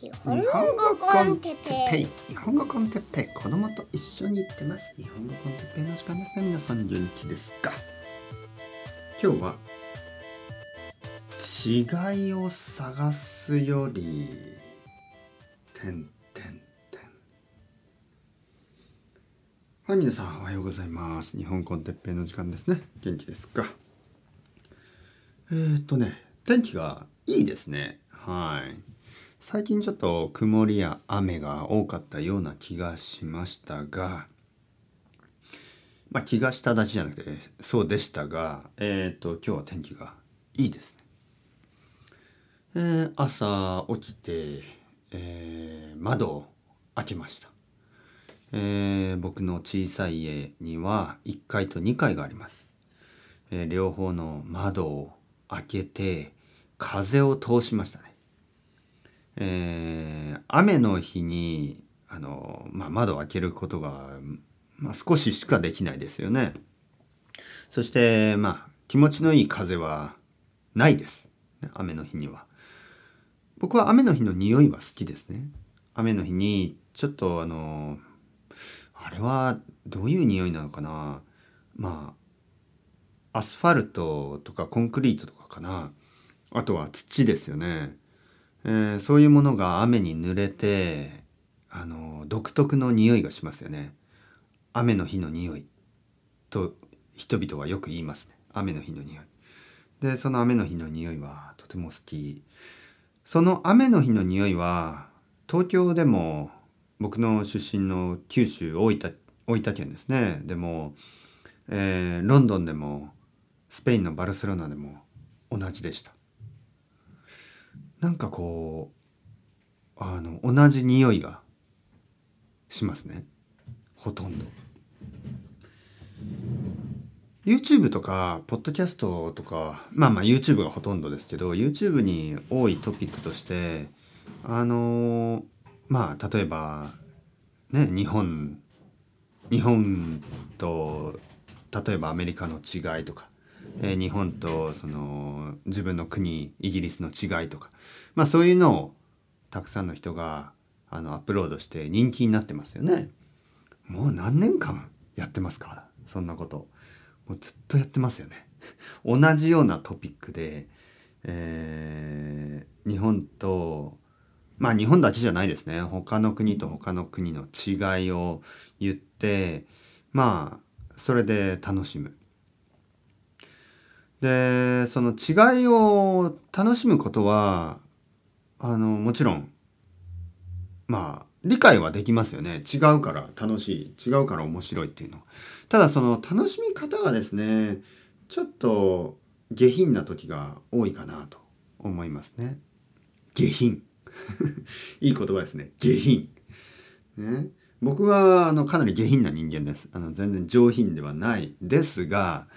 日本語コンテッペイ。日本語コンテッペイ。子供と一緒に行ってます。日本語コンテッペイの時間です。ね皆さん元気です。か今日は違いを探す。よりてんてんてんはい皆さんおはようございます。日本コンテッペイの時間です。ね元気です。かえー、っとね天気がいいです。ねはい最近ちょっと曇りや雨が多かったような気がしましたがまあ気がしただけじゃなくてそうでしたがえっ、ー、と今日は天気がいいですね。えー、朝起きて、えー、窓を開けました。えー、僕の小さい家には1階と2階があります。えー、両方の窓を開けて風を通しましたね。えー、雨の日にあの、まあ、窓を開けることが、まあ、少ししかできないですよね。そしてまあ気持ちのいい風はないです。雨の日には。僕は雨の日の匂いは好きですね。雨の日にちょっとあのあれはどういう匂いなのかなまあアスファルトとかコンクリートとかかなあとは土ですよね。えー、そういうものが雨に濡れてあの独特の匂いがしますよね。雨の日の匂い。と人々はよく言いますね。雨の日の匂い。でその雨の日の匂いはとても好き。その雨の日の匂いは東京でも僕の出身の九州大分大分県ですね。でも、えー、ロンドンでもスペインのバルセロナでも同じでした。なんかこうあの同じ匂いがしますね。ほとんど。YouTube とかポッドキャストとかまあまあ YouTube がほとんどですけど YouTube に多いトピックとしてあのまあ例えばね日本日本と例えばアメリカの違いとかえー、日本とその自分の国イギリスの違いとか、まあ、そういうのをたくさんの人があのアップロードして人気になってますよね。もう何年間やってますか？そんなこと。もうずっとやってますよね。同じようなトピックで、えー、日本とまあ日本だけじゃないですね他の国と他の国の違いを言ってまあそれで楽しむでその違いを楽しむことはあのもちろんまあ理解はできますよね。違うから楽しい違うから面白いっていうのただその楽しみ方がですねちょっと下品な時が多いかなと思いますね。下品。いい言葉ですね。下品。ね。僕はあのかなり下品な人間です。あの全然上品ではないですが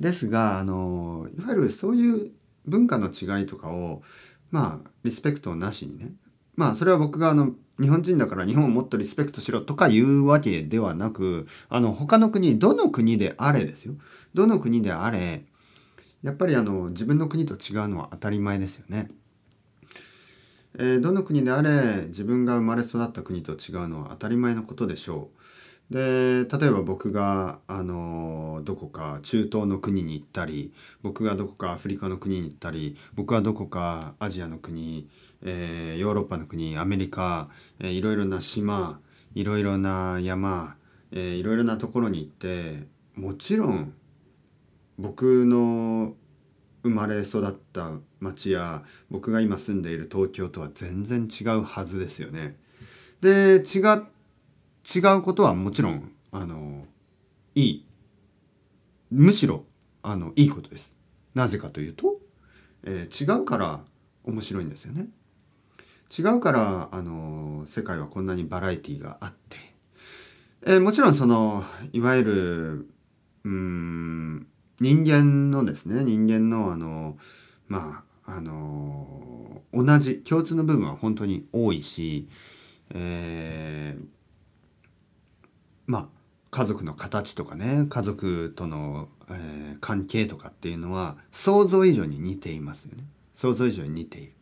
ですがあのいわゆるそういう文化の違いとかをまあリスペクトなしにねまあそれは僕があの日本人だから日本をもっとリスペクトしろとかいうわけではなくあの他の国どの国であれですよどの国であれやっぱりあの自分の国と違うのは当たり前ですよね。えー、どの国であれ自分が生まれ育った国と違うのは当たり前のことでしょう。で例えば僕があのどこか中東の国に行ったり僕がどこかアフリカの国に行ったり僕はどこかアジアの国、えー、ヨーロッパの国アメリカ、えー、いろいろな島いろいろな山、えー、いろいろなところに行ってもちろん僕の生まれ育った町や僕が今住んでいる東京とは全然違うはずですよね。で違っ違うことはもちろんあのいい。むしろあのいいことです。なぜかというと、えー、違うから面白いんですよね。違うからあの世界はこんなにバラエティーがあって、えー、もちろんそのいわゆるうん人間のですね人間のあのまああの同じ共通の部分は本当に多いし、えー、まあ家族の形とかね家族との、えー、関係とかっていうのは想像以上に似ていますよね。想像以上に似ている。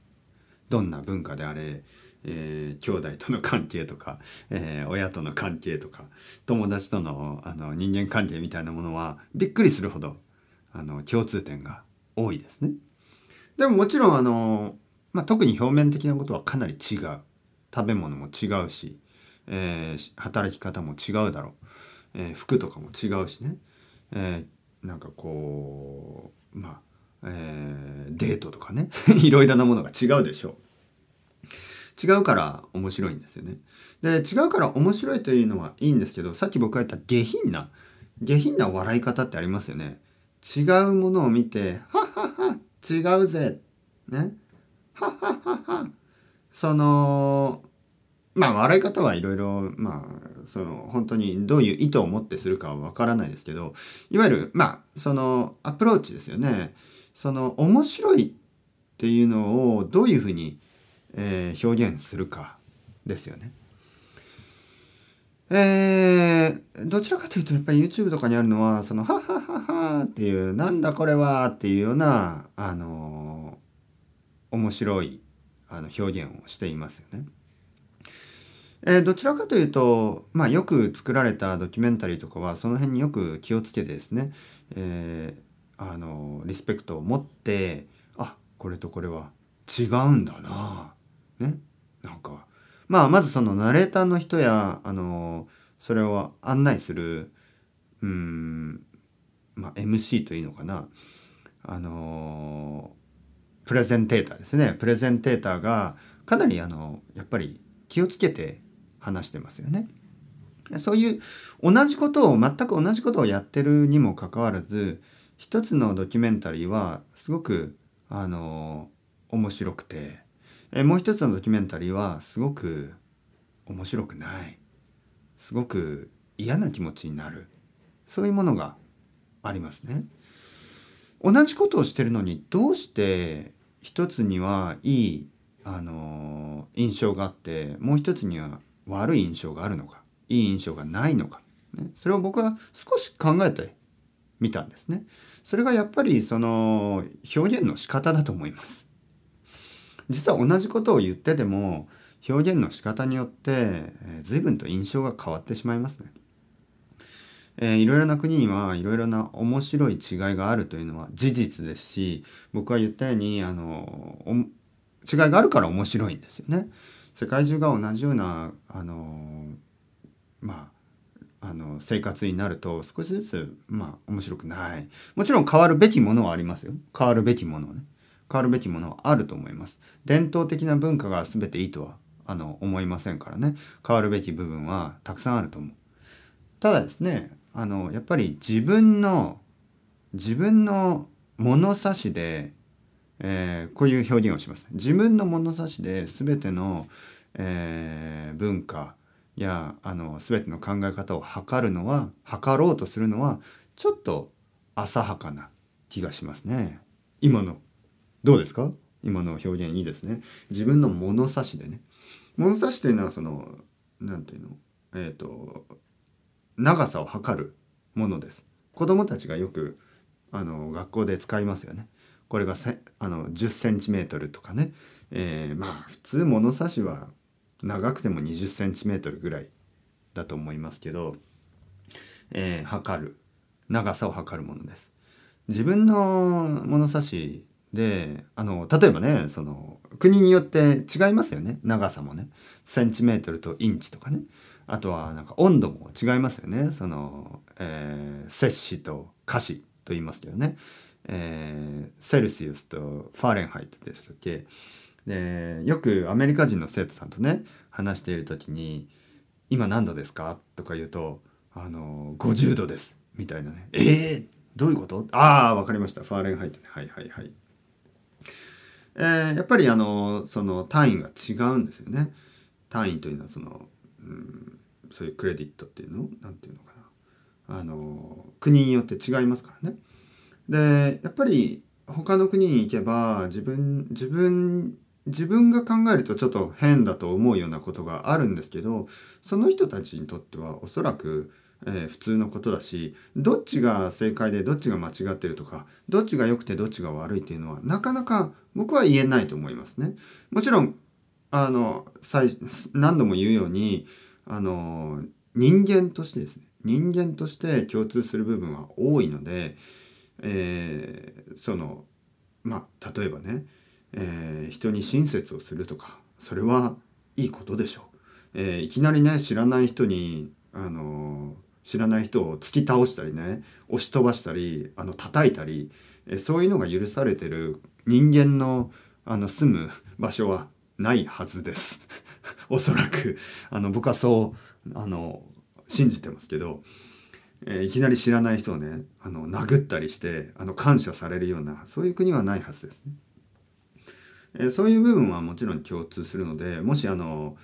どんな文化であれ、えー、兄弟との関係とか、えー、親との関係とか友達とのあの人間関係みたいなものはびっくりするほどあの共通点が多いですね。でももちろんあの、まあ、特に表面的なことはかなり違う。食べ物も違うし、えー、働き方も違うだろう、えー、服とかも違うしね、えー、なんかこうまあ、えー、デートとかね いろいろなものが違うでしょう。違うから面白いんですよね。で違うから面白いというのはいいんですけどさっき僕が言った下品な下品な笑い方ってありますよね。違うものを見て「はっはっは違うぜ」ね「はっはっはっは」そのまあ笑い方はいろいろまあその本当にどういう意図を持ってするかはわからないですけどいわゆるまあそのアプローチですよねその面白いっていうのをどういうふうに、えー、表現するかですよね。えー、どちらかというとやっぱり YouTube とかにあるのはその「はははは」っていう「なんだこれは」っていうようなあのー、面白いあの表現をしていますよね。えー、どちらかというと、まあ、よく作られたドキュメンタリーとかはその辺によく気をつけてですね、えー、あのリスペクトを持ってあこれとこれは違うんだなねなんか。まあまずそのナレーターの人やあのそれを案内するうんまあ MC というのかなあのプレゼンテーターですね。プレゼンテーターがかなりあのやっぱり気をつけて話してますよね。そういう同じことを全く同じことをやってるにもかかわらず一つのドキュメンタリーはすごくあの面白くてえもう一つのドキュメンタリーはすごく面白くないすごく嫌な気持ちになるそういうものがありますね。同じことをしてるのにどうして一つにはいいあの印象があってもう一つには悪い印象があるのかいい印象がないのか、ね、それを僕は少し考えてみたんですね。それがやっぱりその表現の仕方だと思います。実は同じことを言ってても表現の仕方によって、え、随分と印象が変わってしまいますね。えー、いろいろな国にはいろいろな面白い違いがあるというのは事実ですし僕は言ったようにあの違いがあるから面白いんですよね。世界中が同じようなあのまああの生活になると少しずつまあ面白くないもちろん変わるべきものはありますよ変わるべきものね変わるべきものはあると思います。伝統的な文化が全ていいとはあの思いませんからね変わるべき部分はたくさんあると思う。ただですねあのやっぱり自分の自分の物差しで、えー、こういう表現をします。自分の物差しで全ての、えー、文化やあの全ての考え方を測るのは測ろうとするのはちょっと浅はかな気がしますね。今のどうですか？今の表現いいですね。自分の物差しでね。物差しというのはその何ていうの？えっ、ー、と長さを測るものです。子供たちがよくあの学校で使いますよね。これがせあの10センチメートルとかね、えー、まあ普通物差しは長くても20センチメートルぐらいだと思いますけど、えー、測る。長さを測るものです。自分の物差しであの例えばねその国によって違いますよね。長さもね。センチメートルとインチとかね。あとはなんか温度も違いますよね。その、えー、摂氏と華氏と言いますけどね、えー、セルシウスとファーレンハイトでしたっけ？でよくアメリカ人の生徒さんとね話している時に「今何度ですか?」とか言うと「あの50度です」みたいなね「えー、どういうこと？ああ分かりました。ファーレンハイトねはいはいはい」えー、やっぱりあのその単位が違うんですよね。単位というのはその、うん、そういうクレディットっていうの？なんていうのかな。あの国によって違いますからね。でやっぱり他の国に行けば自分自分自分が考えるとちょっと変だと思うようなことがあるんですけどその人たちにとってはおそらくえー、普通のことだしどっちが正解でどっちが間違ってるとかどっちが良くてどっちが悪いっていうのはなかなか僕は言えないと思いますね。もちろんあの最何度も言うようにあの人間としてですね人間として共通する部分は多いので、えー、そのまあ例えばね、えー、人に親切をするとかそれはいいことでしょう。えー、いきなりね知らない人にあの知らない人を突き倒したりね押し飛ばしたりあの叩いたり、えそういうのが許されてる人間のあの住む場所はないはずです。おそらく。あの僕はそうあの信じてますけど、えー、いきなり知らない人をねあの殴ったりしてあの感謝されるようなそういう国はないはずですね。えー、そういう部分はもちろん共通するのでもしあの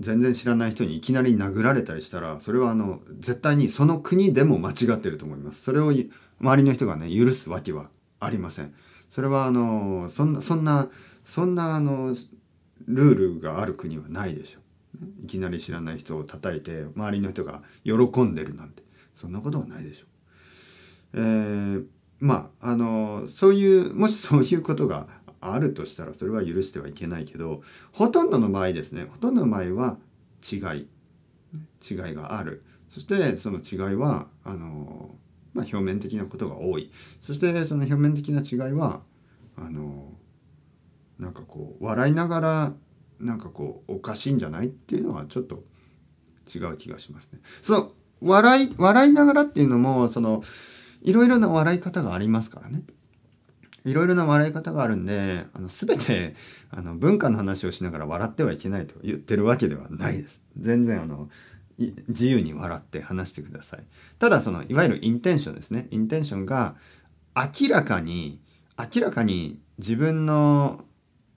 全然知らない人にいきなり殴られたりしたらそれはあの絶対にその国でも間違ってると思います。それを周りの人がね許すわけはありません。それはあのそんなそんなそんなあのルールがある国はないでしょう。いきなり知らない人を叩いて周りの人が喜んでるなんてそんなことはないでしょう。えー、まああのそういう もしそういうことがあるとしたらそれは許してはいけないけどほとんどの場合ですねほとんどの場合は違い違いがあるそしてその違いはあの、まあ、表面的なことが多いそしてその表面的な違いはあのなんかこう笑いながらなんかこうおかしいんじゃない？っていうのはちょっと違う気がしますね。その笑い笑いながらっていうのもそのいろいろな笑い方がありますからね。いろいろな笑い方があるんであの全てあの文化の話をしながら笑ってはいけないと言ってるわけではないです。全然あの自由に笑って話してください。ただそのいわゆるインテンションですね。インテンションが明らかに明らかに自分の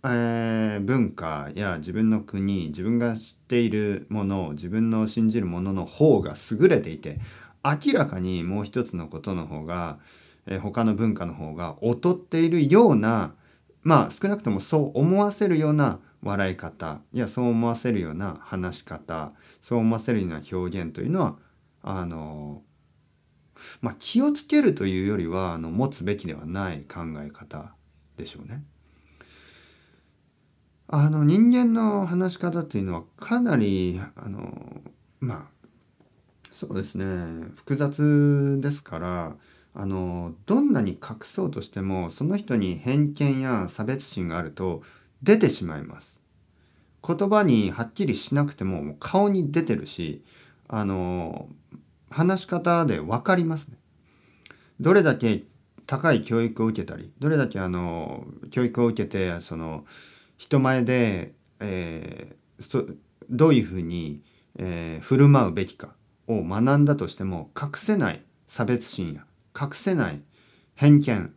えー、文化や自分の国自分が知っているものを自分の信じるものの方が優れていて明らかにもう一つのことの方が、えー、他の文化の方が劣っているようなまあ少なくともそう思わせるような笑い方いやそう思わせるような話し方そう思わせるような表現というのはあのまあ気をつけるというよりはあの持つべきではない考え方でしょうね。あの人間の話し方っていうのはかなりあのまあそうですね複雑ですからあのどんなに隠そうとしてもその人に偏見や差別心があると出てしまいます。言葉にはっきりしなくても顔に出てるしあの話し方で分かりますね。どれだけ高い教育を受けたりどれだけあの教育を受けてその人前で、えー、どういうふうに、えー、振る舞うべきかを学んだとしても隠せない差別心や隠せない偏見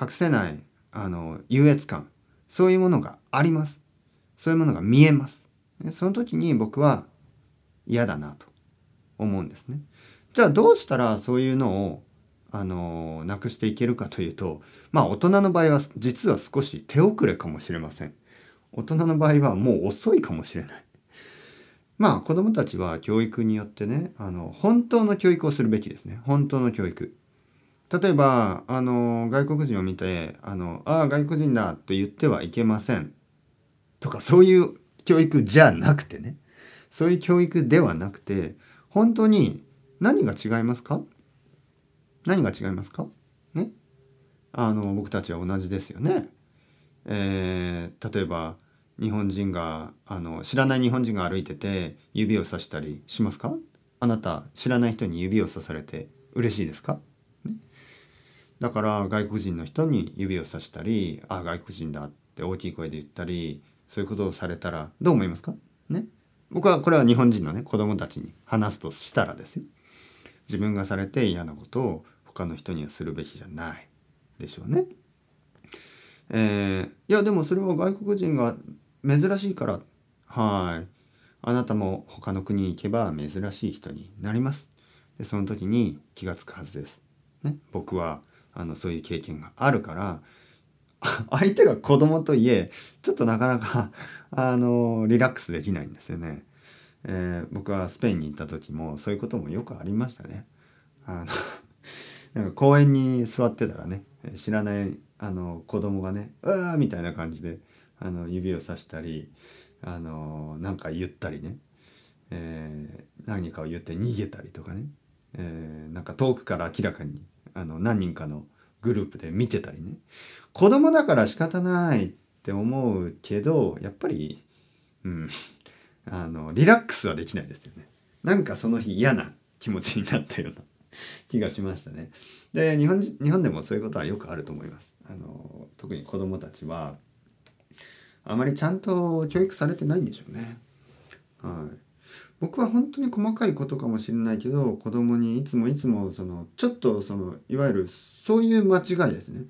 隠せないあの優越感そういうものがあります。そういうものが見えます。その時に僕は嫌だなと思うんですね。じゃあどうしたらそういうのをあのなくしていけるかというとまあ大人の場合は実は少し手遅れかもしれません。大人の場合はもう遅いかもしれない。まあ子どもたちは教育によってねあの本当の教育をするべきですね本当の教育。例えばあの外国人を見て「あのああ外国人だ」と言ってはいけませんとかそういう教育じゃなくてねそういう教育ではなくて本当に何が違いますか？何が違いますか？ねあの僕たちは同じですよね。えー、例えば日本人があの知らない日本人が歩いてて指をさしたりしますか？あなた知らない人に指をさされて嬉しいですか、ね、だから外国人の人に指をさしたりあ外国人だって大きい声で言ったりそういうことをされたらどう思いますか？ね。僕はこれは日本人のね子供たちに話すとしたらですよ。自分がされて嫌なことを他の人にはするべきじゃないでしょうね。えー、いやでもそれは外国人が珍しいから。はい。あなたも他の国に行けば珍しい人になります。でその時に気が付くはずです、ね、僕はあのそういう経験があるから。相手が子供といえちょっとなかなか あのリラックスできないんですよね、えー、僕はスペインに行った時もそういうこともよくありましたね。あのなんか公園に座ってたらね知らないあの子供がね「うわ!」みたいな感じであの指をさしたりあのなんか言ったりね、えー、何かを言って逃げたりとかね、えー、なんか遠くから明らかにあの何人かのグループで見てたりね。子供だから仕方ないって思うけどやっぱりうんあのリラックスはできないですよね。なんかその日嫌な気持ちになったような気がしましたね。で日本日本でもそういうことはよくあると思います。あの特に子供たちはあまりちゃんと教育されてないんでしょうね。はい。僕は本当に細かいことかもしれないけど子供にいつもいつもそのちょっとそのいわゆるそういう間違いですね。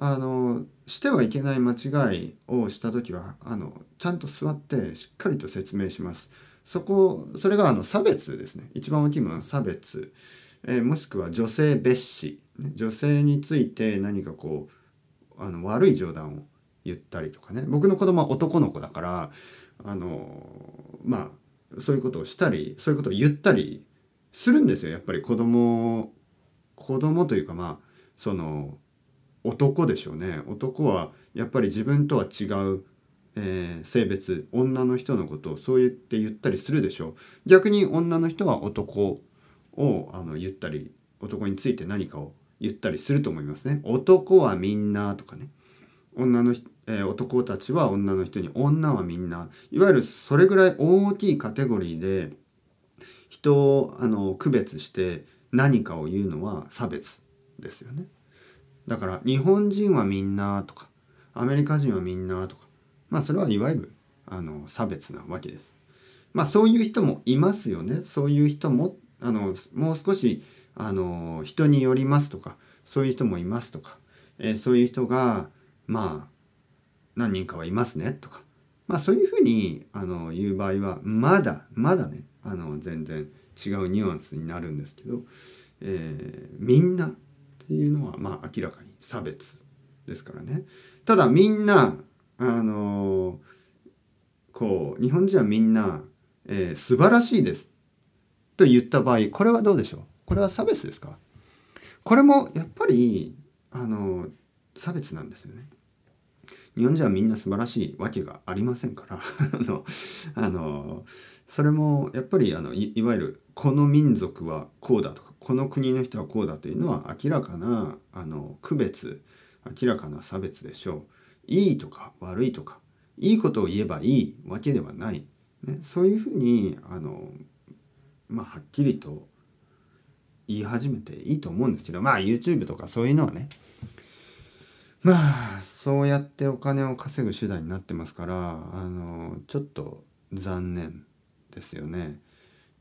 あのしてはいけない間違いをした時はあのちゃんと座ってしっかりと説明します。そこそれがあの差別ですね。一番大きいものは差別、えー、もしくは女性蔑視。女性について何かこうあの悪い冗談を言ったりとかね。僕の子供は男の子だからあのまあそういうことをしたりそういうことを言ったりするんですよ。やっぱり子供子供というかまあその男でしょうね。男はやっぱり自分とは違う、えー、性別女の人のことをそう言って言ったりするでしょう。逆に女の人は男をあの言ったり男について何かを言ったりすると思いますね男はみんなとかね女の、えー、男たちは女の人に女はみんないわゆるそれぐらい大きいカテゴリーで人をあの区別して何かを言うのは差別ですよね。だから日本人はみんなとかアメリカ人はみんなとかまあそれはいわゆるあの差別なわけです。まあそういう人もいますよね。そういう人もあのもう少しあの人によりますとかそういう人もいますとか、えー、そういう人がまあ何人かはいますねとかまあそういうふうにあの言う場合はまだまだねあの全然違うニュアンスになるんですけど、えー、みんなっていうのはまあ明らかに差別ですからね。ただみんなあのこう日本人はみんな、えー、素晴らしいですと言った場合これはどうでしょう？これは差別ですか？これもやっぱりあの差別なんですよね。日本人はみんな素晴らしいわけがありませんから あのあのそれもやっぱりあのいわゆるこの民族はこうだとかこの国の人はこうだというのは明らかなあの区別明らかな差別でしょう。いいとか悪いとかいいことを言えばいいわけではない、ね、そういうふうにあのまあはっきりと言い始めていいと思うんですけどまあ YouTube とかそういうのはねまあそうやってお金を稼ぐ手段になってますからあのちょっと残念ですよね。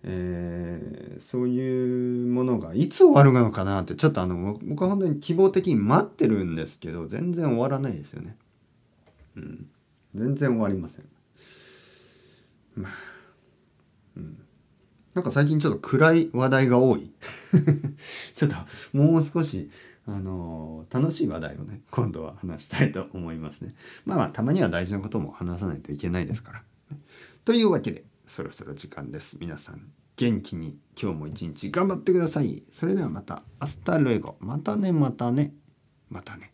えー、そういうものがいつ終わるのかなってちょっとあの僕は本当に希望的に待ってるんですけど全然終わらないですよね。うん、全然終わりません。まあ、なんか最近ちょっと暗い話題が多い。ちょっともう少しあの楽しい話題をね今度は話したいと思いますね。まあまあたまには大事なことも話さないといけないですから。というわけでそろそろ時間です。皆さん元気に今日も一日頑張ってください。それではまた hasta luego またねまたねまたね。